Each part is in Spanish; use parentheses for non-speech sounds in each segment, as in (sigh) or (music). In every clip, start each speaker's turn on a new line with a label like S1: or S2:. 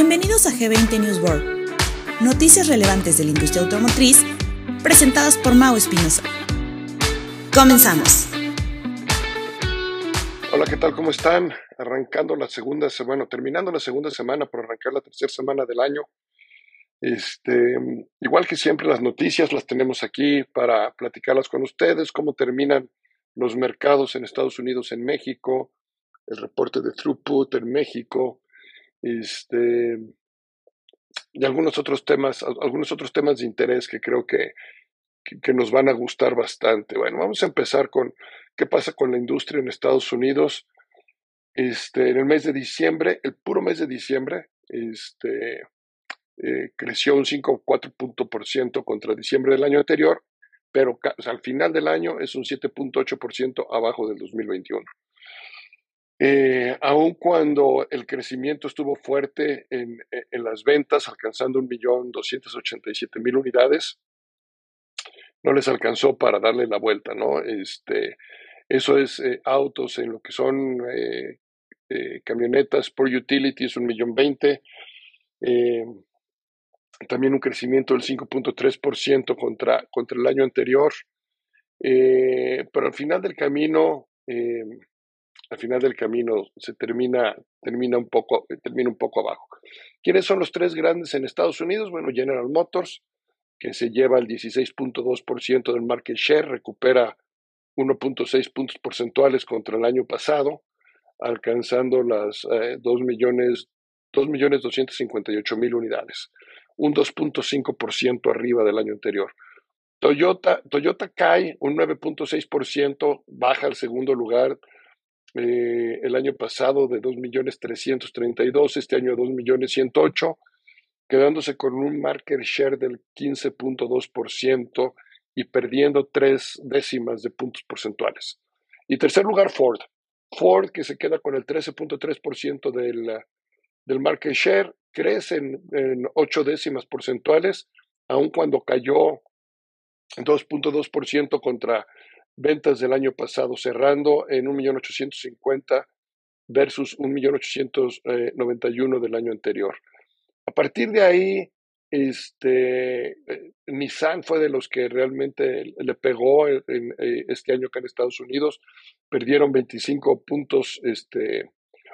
S1: Bienvenidos a G20 News World. Noticias relevantes de la industria automotriz presentadas por Mau Espinosa. Comenzamos.
S2: Hola, ¿qué tal? ¿Cómo están? Arrancando la segunda semana, terminando la segunda semana para arrancar la tercera semana del año. Este, igual que siempre, las noticias las tenemos aquí para platicarlas con ustedes, cómo terminan los mercados en Estados Unidos, en México, el reporte de throughput en México, este, y algunos otros temas, algunos otros temas de interés que creo que, que, nos van a gustar bastante. Bueno, vamos a empezar con qué pasa con la industria en Estados Unidos. Este, en el mes de diciembre, el puro mes de diciembre, este, eh, creció un 5,4% contra diciembre del año anterior, pero al final del año es un 7.8% abajo del 2021. Eh, aun cuando el crecimiento estuvo fuerte en, las ventas, alcanzando 1.287.000 unidades, no les alcanzó para darle la vuelta, ¿no? Este, eso es eh, autos en lo que son eh, eh, camionetas por utilities, 1.020.000. Eh, también un crecimiento del 5.3% contra, contra el año anterior. pero al final del camino, al final del camino se termina, termina, un poco, termina un poco abajo. ¿Quiénes son los tres grandes en Estados Unidos? Bueno, General Motors, que se lleva el 16.2% del market share, recupera 1.6 puntos porcentuales contra el año pasado, alcanzando las eh, 2 millones, 2 millones 258 mil unidades, un 2.5% arriba del año anterior. Toyota, Toyota cae un 9.6%, baja al segundo lugar eh, el año pasado de 2.332.000, este año 2.108.000, quedándose con un market share del 15.2% y perdiendo tres décimas de puntos porcentuales. Y tercer lugar, Ford. Ford, que se queda con el 13.3% del, del market share, crece en, en ocho décimas porcentuales, aun cuando cayó 2.2% contra ventas del año pasado, cerrando en 1.850.000 versus 1.891.000 del año anterior. A partir de ahí, este, eh, Nissan fue de los que realmente le pegó en, eh, este año acá en Estados Unidos. Perdieron 25 puntos, este,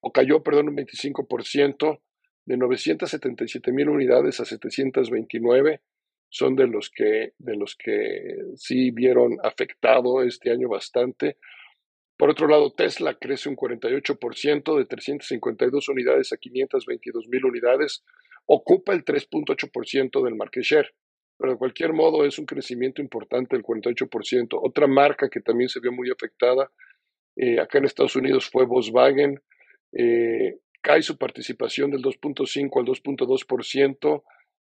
S2: o cayó, perdón, un 25%, de 977 mil unidades a 729 son de los que de los que sí vieron afectado este año bastante. Por otro lado, Tesla crece un 48% de 352 unidades a 522 mil unidades, ocupa el 3.8% del market share, pero de cualquier modo es un crecimiento importante del 48%. Otra marca que también se vio muy afectada eh, acá en Estados Unidos fue Volkswagen, eh, cae su participación del 2.5 al 2.2%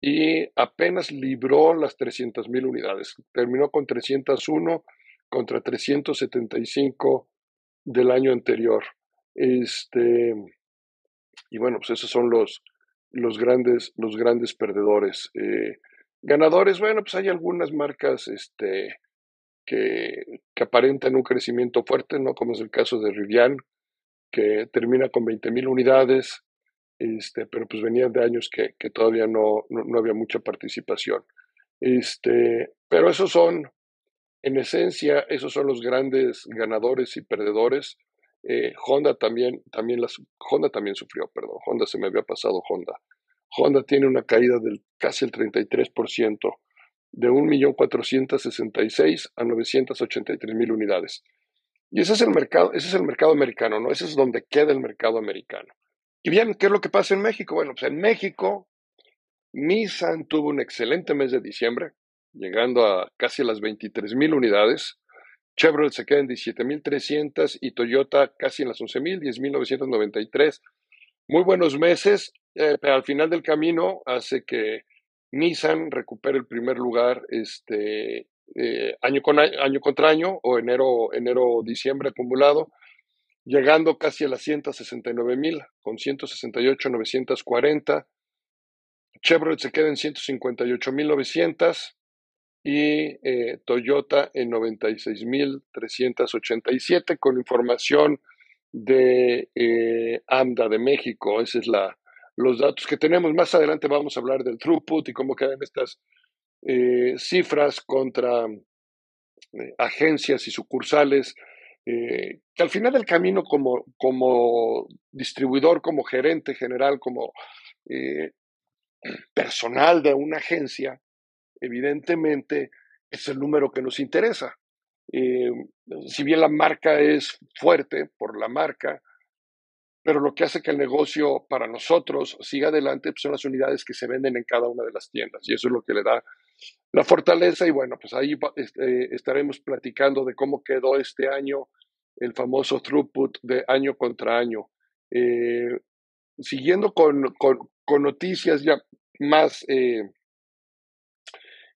S2: y apenas libró las 300 mil unidades. Terminó con 301 contra 375 del año anterior. Este, y bueno, pues esos son los, los, grandes, los grandes perdedores. Eh, ganadores, bueno, pues hay algunas marcas este, que, que, aparentan un crecimiento fuerte, ¿no? Como es el caso de Rivian, que termina con 20 mil unidades este, pero pues venían de años que, que todavía no, no, había mucha participación. Este, pero esos son, en esencia, esos son los grandes ganadores y perdedores. Eh, Honda también, también las, Honda también sufrió, perdón, Honda se me había pasado Honda. Honda tiene una caída del casi el 33%, de 1.466 a 983.000 unidades. Y ese es el mercado, ese es el mercado americano, ¿no? Ese es donde queda el mercado americano. Y bien, ¿qué es lo que pasa en México? Bueno, pues en México, Nissan tuvo un excelente mes de diciembre, llegando a casi las 23 mil unidades. Chevrolet se queda en 17.300 y Toyota casi en las 11.000, 10.993. Muy buenos meses, eh, pero al final del camino hace que Nissan recupere el primer lugar este, eh, año, con año, año contra año o enero, enero, diciembre acumulado llegando casi a las 169 mil, con 168 940. Chevrolet se queda en 158 mil 900 y eh, Toyota en 96 mil 387 con información de eh, AMDA de México. Esa es la, los datos que tenemos. Más adelante vamos a hablar del throughput y cómo quedan estas eh, cifras contra eh, agencias y sucursales, eh, que al final del camino como, como distribuidor, como gerente general, como personal de una agencia, evidentemente es el número que nos interesa. si bien la marca es fuerte por la marca, pero lo que hace que el negocio para nosotros siga adelante pues, son las unidades que se venden en cada una de las tiendas y eso es lo que le da la fortaleza y bueno, pues ahí este, estaremos platicando de cómo quedó este año el famoso throughput de año contra año. Eh, siguiendo con, noticias ya más eh,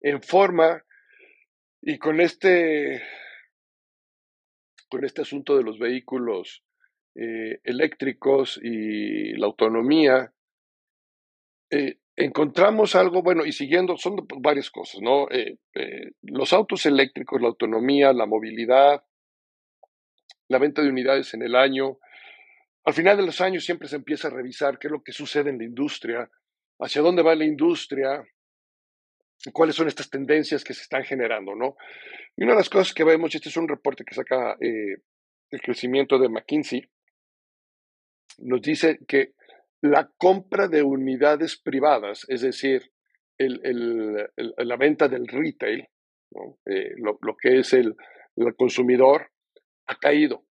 S2: en forma y con este, con este asunto de los vehículos eh, eléctricos y la autonomía, encontramos algo, bueno, y siguiendo, son varias cosas, ¿no? Eh, los autos eléctricos, la autonomía, la movilidad, la venta de unidades en el año. Al final de los años siempre se empieza a revisar qué es lo que sucede en la industria, hacia dónde va la industria, cuáles son estas tendencias que se están generando, ¿no? Y una de las cosas que vemos, este es un reporte que saca el crecimiento de McKinsey, nos dice que la compra de unidades privadas, es decir, la venta del retail, eh, lo, que es el, consumidor, ha caído.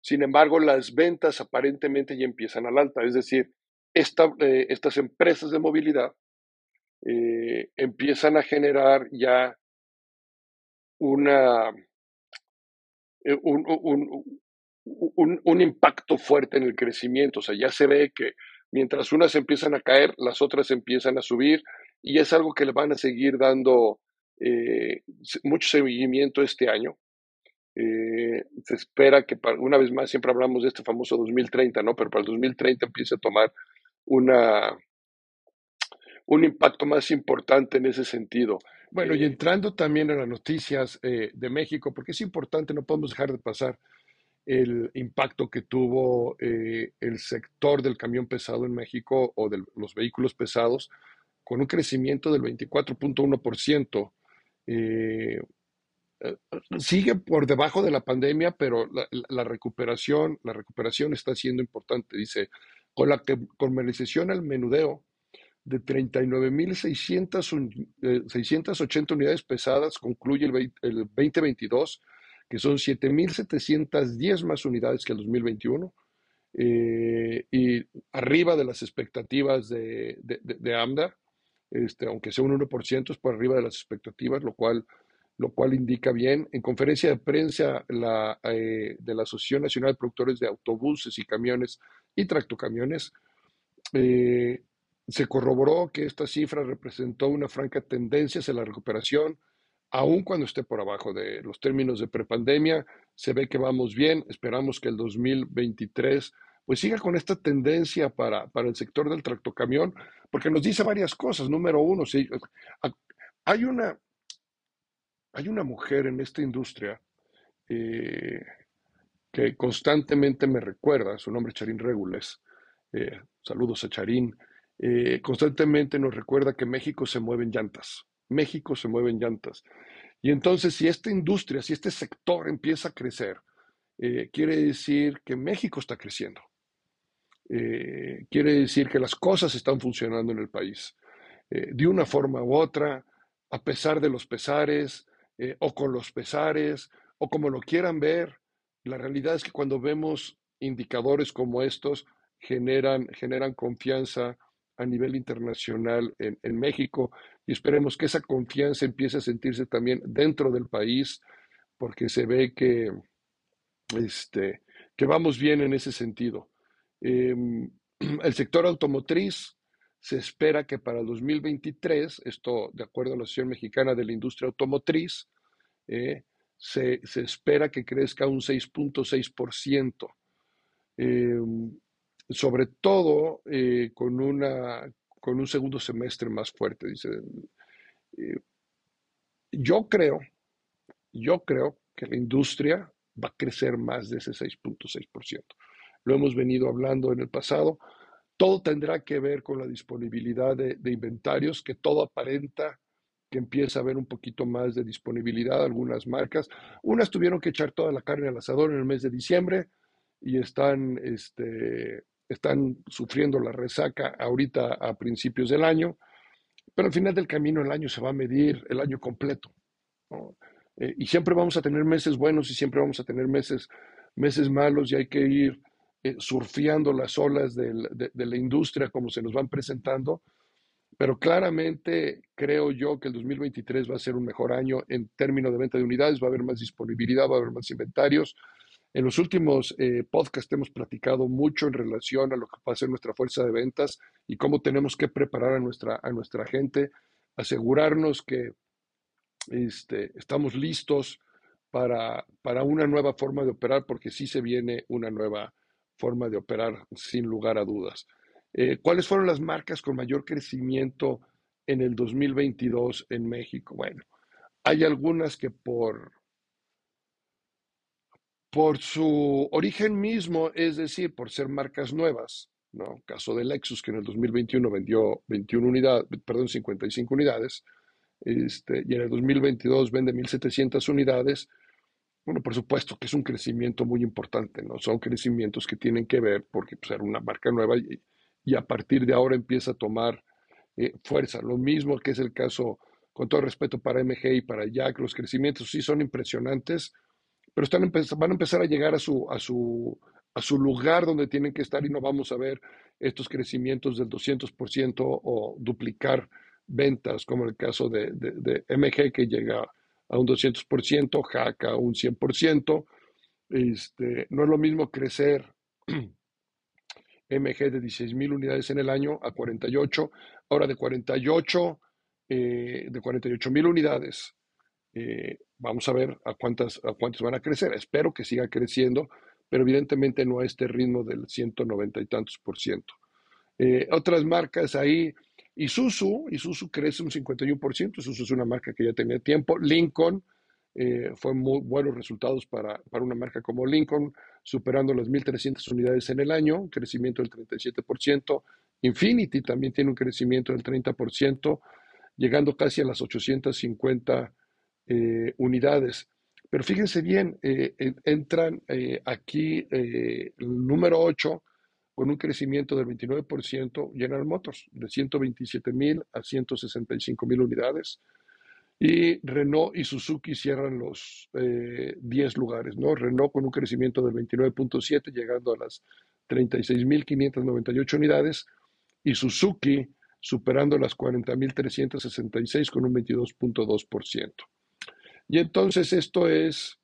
S2: Sin embargo, las ventas aparentemente ya empiezan al alta, es decir, eh, estas empresas de movilidad eh, empiezan a generar ya una, un, impacto fuerte en el crecimiento. O sea, ya se ve que mientras unas empiezan a caer, las otras empiezan a subir y es algo que le van a seguir dando eh, mucho seguimiento este año. Eh, se espera que una vez más siempre hablamos de este famoso 2030, ¿no? Pero para el 2030 empiece a tomar una, un impacto más importante en ese sentido. Bueno, y eh, entrando también en las noticias de México, porque es importante, no podemos dejar de pasar el impacto que tuvo eh, el sector del camión pesado en México o de los vehículos pesados, con un crecimiento del 24.1%. Eh, eh, sigue por debajo de la pandemia, pero la, recuperación, la recuperación está siendo importante. Dice, con la comercialización al menudeo de 39.680 unidades pesadas, concluye el, el 2022 que son 7.710 más unidades que el 2021, eh, y arriba de las expectativas de, de, AMDA, este, aunque sea un 1%, es por arriba de las expectativas, lo cual, lo cual indica bien. En conferencia de prensa la, eh, de la Asociación Nacional de Productores de Autobuses y Camiones y Tractocamiones, eh, se corroboró que esta cifra representó una franca tendencia hacia la recuperación aun cuando esté por abajo de los términos de prepandemia, se ve que vamos bien. Esperamos que el 2023 pues siga con esta tendencia para, para el sector del tractocamión, porque nos dice varias cosas. Número uno, sí, hay, una, hay una mujer en esta industria eh, que constantemente me recuerda, su nombre es Charín Regules, eh, saludos a Charín, eh, constantemente nos recuerda que México se mueve en llantas. México se mueve en llantas. Y entonces, si esta industria, si este sector empieza a crecer, eh, quiere decir que México está creciendo. Eh, quiere decir que las cosas están funcionando en el país. Eh, de una forma u otra, a pesar de los pesares, o con los pesares, o como lo quieran ver, la realidad es que cuando vemos indicadores como estos, generan, generan confianza a nivel internacional en, México y esperemos que esa confianza empiece a sentirse también dentro del país, porque se ve que, este, que vamos bien en ese sentido. Em, (clears throat) el sector automotriz se espera que para el 2023, esto de acuerdo a la Asociación Mexicana de la Industria Automotriz, eh, se, se, espera que crezca un 6.6%, eh, sobre todo eh, con una con un segundo semestre más fuerte. Dice, eh, yo creo, yo creo que la industria va a crecer más de ese 6.6%. Lo hemos venido hablando en el pasado. Todo tendrá que ver con la disponibilidad de, inventarios, que todo aparenta que empieza a haber un poquito más de disponibilidad. Algunas marcas, unas tuvieron que echar toda la carne al asador en el mes de diciembre y están, este, están sufriendo la resaca ahorita a principios del año, pero al final del camino el año se va a medir el año completo. Eh, y siempre vamos a tener meses buenos y siempre vamos a tener meses, meses malos y hay que ir eh, surfeando las olas de, la industria como se nos van presentando. Pero claramente creo yo que el 2023 va a ser un mejor año en términos de venta de unidades, va a haber más disponibilidad, va a haber más inventarios. En los últimos eh, podcasts hemos platicado mucho en relación a lo que pasa en nuestra fuerza de ventas y cómo tenemos que preparar a nuestra, a nuestra gente, asegurarnos que este, estamos listos para, para una nueva forma de operar, porque sí se viene una nueva forma de operar, sin lugar a dudas. Eh, ¿Cuáles fueron las marcas con mayor crecimiento en el 2022 en México? Bueno, hay algunas que por, por su origen mismo, es decir, por ser marcas nuevas, ¿no? Caso de Lexus, que en el 2021 vendió 21 unidades, perdón, 55 unidades, este, y en el 2022 vende 1.700 unidades, bueno, por supuesto que es un crecimiento muy importante, ¿no? Son crecimientos que tienen que ver porque pues, era una marca nueva y, a partir de ahora empieza a tomar eh, fuerza. Lo mismo que es el caso, con todo respeto para MG y para Jack, los crecimientos sí son impresionantes, pero están van a empezar a llegar a su, a, su, a su lugar donde tienen que estar y no vamos a ver estos crecimientos del 200% o duplicar ventas, como el caso de, MG que llega a un 200%, Hack a un 100%. Este, no es lo mismo crecer (clears throat) MG de 16 mil unidades en el año a 48, ahora de 48, eh, de 48 mil unidades. Eh, vamos a ver a cuántas, a cuántas van a crecer. Espero que siga creciendo, pero evidentemente no a este ritmo del 190 y tantos por ciento. Eh, otras marcas ahí, Isuzu, Isuzu crece un 51%, Isuzu es una marca que ya tenía tiempo, Lincoln, eh, fue muy buenos resultados para, para, una marca como Lincoln, superando las 1.300 unidades en el año, un crecimiento del 37%. Infinity también tiene un crecimiento del 30%, llegando casi a las 850 eh, unidades. Pero fíjense bien, eh, entran aquí el número 8 con un crecimiento del 29%, General Motors, de 127 mil a 165 mil unidades. Y Renault y Suzuki cierran los 10 eh, lugares, ¿no? Renault con un crecimiento del 29.7, llegando a las 36.598 unidades, y Suzuki superando las 40.366 con un 22.2%. Y entonces esto es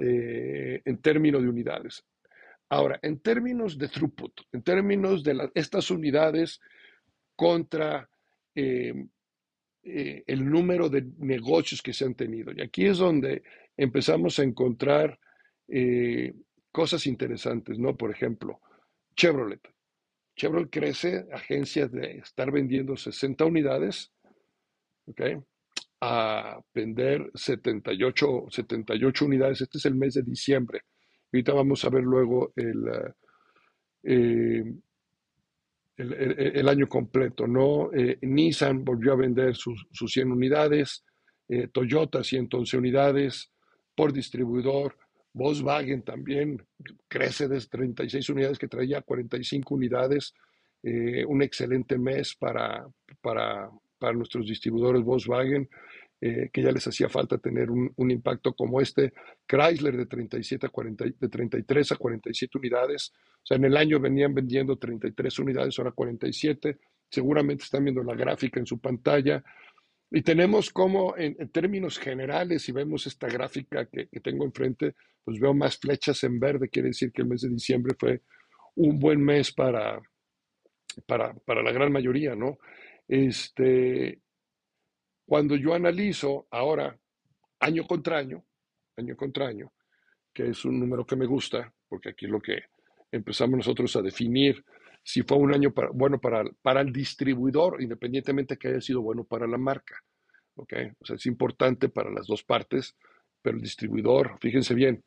S2: eh, en términos de unidades. Ahora, en términos de throughput, en términos de estas unidades contra em, eh, el número de negocios que se han tenido. Y aquí es donde empezamos a encontrar eh, cosas interesantes, ¿no? Por ejemplo, Chevrolet. Chevrolet crece, agencias de estar vendiendo 60 unidades, ¿ok? A vender 78, 78 unidades. Este es el mes de diciembre. Ahorita vamos a ver luego el, eh, el, año completo, ¿no? Eh, Nissan volvió a vender sus, 100 unidades, eh, Toyota 111 unidades por distribuidor, Volkswagen también crece de 36 unidades que traía 45 unidades, un excelente mes para, para, para nuestros distribuidores Volkswagen. Eh, que ya les hacía falta tener un, impacto como este. Chrysler de, 37 a 40, de 33 a 47 unidades. O sea, en el año venían vendiendo 33 unidades, ahora 47. Seguramente están viendo la gráfica en su pantalla. Y tenemos como, en, términos generales, si vemos esta gráfica que, tengo enfrente, pues veo más flechas en verde. Quiere decir que el mes de diciembre fue un buen mes para, para, para la gran mayoría, ¿no? Este, cuando yo analizo ahora, año contra año, año contra año, que es un número que me gusta, porque aquí es lo que empezamos nosotros a definir si fue un año bueno para, para el distribuidor, independientemente que haya sido bueno para la marca. ¿okay? O sea, es importante para las dos partes, pero el distribuidor, fíjense bien,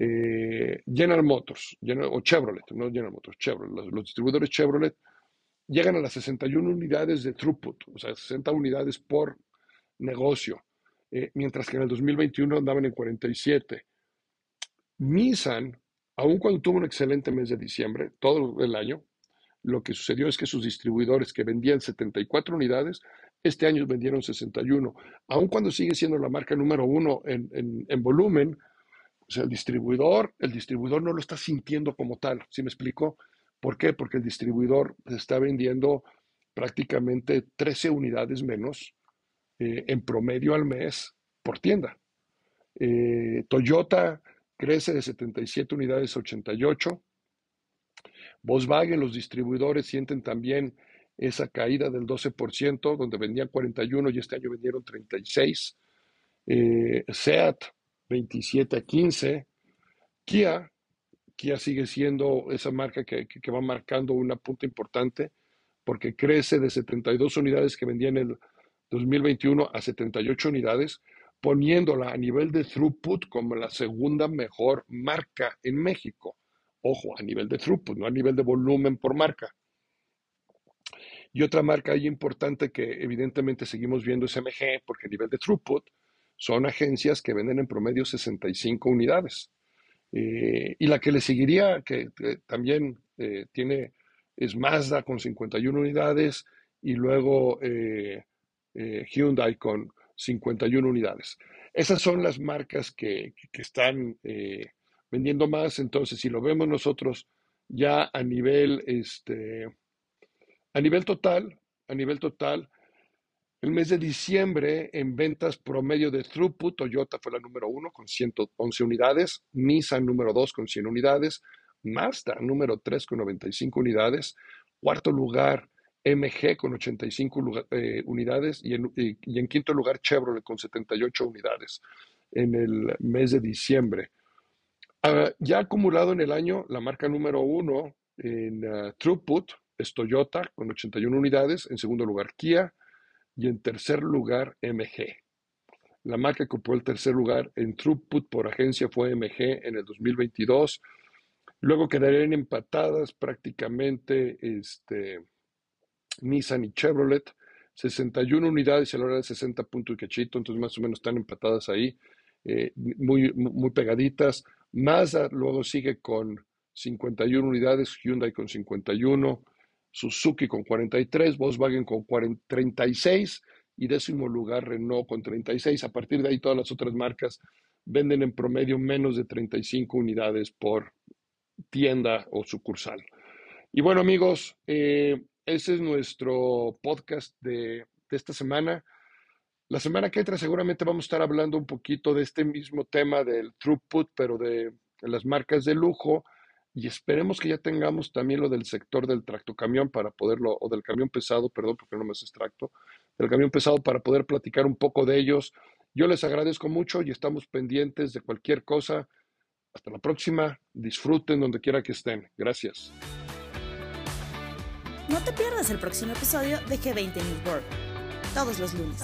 S2: Eh, General Motors, o Chevrolet, no General Motors, Chevrolet, los, distribuidores Chevrolet llegan a las 61 unidades de throughput, o sea, 60 unidades por negocio, eh, mientras que en el 2021 andaban en 47. Nissan, aun cuando tuvo un excelente mes de diciembre, todo el año, lo que sucedió es que sus distribuidores que vendían 74 unidades, este año vendieron 61. Aun cuando sigue siendo la marca número uno en, en, volumen, o sea, el distribuidor, el distribuidor no lo está sintiendo como tal. ¿Sí me explico? ¿Por qué? Porque el distribuidor está vendiendo prácticamente 13 unidades menos eh, en promedio al mes por tienda. Eh, Toyota crece de 77 unidades a 88. Volkswagen, los distribuidores sienten también esa caída del 12%, donde vendían 41 y este año vendieron 36. Eh, SEAT, 27 a 15. Kia, Kia sigue siendo esa marca que, va marcando una punta importante porque crece de 72 unidades que vendían en el 2021 a 78 unidades, poniéndola a nivel de throughput como la segunda mejor marca en México. Ojo, a nivel de throughput, no a nivel de volumen por marca. Y otra marca ahí importante que evidentemente seguimos viendo es MG, porque a nivel de throughput son agencias que venden en promedio 65 unidades. Eh, y la que le seguiría, que, también eh, tiene, es Mazda con 51 unidades y luego eh, Hyundai con 51 unidades. Esas son las marcas que, que están vendiendo más. Entonces, si lo vemos nosotros ya a nivel, este, a nivel total, a nivel total, el mes de diciembre en ventas promedio de throughput, Toyota fue la número uno con 111 unidades, Nissan número dos con 100 unidades, Mazda número tres con 95 unidades, cuarto lugar MG con 85 eh, unidades y en, quinto lugar Chevrolet con 78 unidades en el mes de diciembre. Ah, ya acumulado en el año, la marca número uno en ah, throughput es Toyota con 81 unidades, en segundo lugar Kia y en tercer lugar MG. La marca que ocupó el tercer lugar en throughput por agencia fue MG en el 2022. Luego quedarían empatadas prácticamente este, Nissan y Chevrolet, 61 unidades y a la hora de 60 puntos y cachito, entonces más o menos están empatadas ahí, eh, muy, muy pegaditas. Mazda luego sigue con 51 unidades, Hyundai con 51, Suzuki con 43, Volkswagen con 36 y décimo lugar Renault con 36. A partir de ahí todas las otras marcas venden en promedio menos de 35 unidades por tienda o sucursal. Y bueno amigos, eh, ese es nuestro podcast de, de esta semana. La semana que entra seguramente vamos a estar hablando un poquito de este mismo tema del throughput, pero de, las marcas de lujo. Y esperemos que ya tengamos también lo del sector del tractocamión para poderlo, o del camión pesado, perdón, porque no me es extracto, del camión pesado para poder platicar un poco de ellos. Yo les agradezco mucho y estamos pendientes de cualquier cosa. Hasta la próxima. Disfruten donde quiera que estén. Gracias.
S1: No te pierdas el próximo episodio de G20 News World, todos los lunes.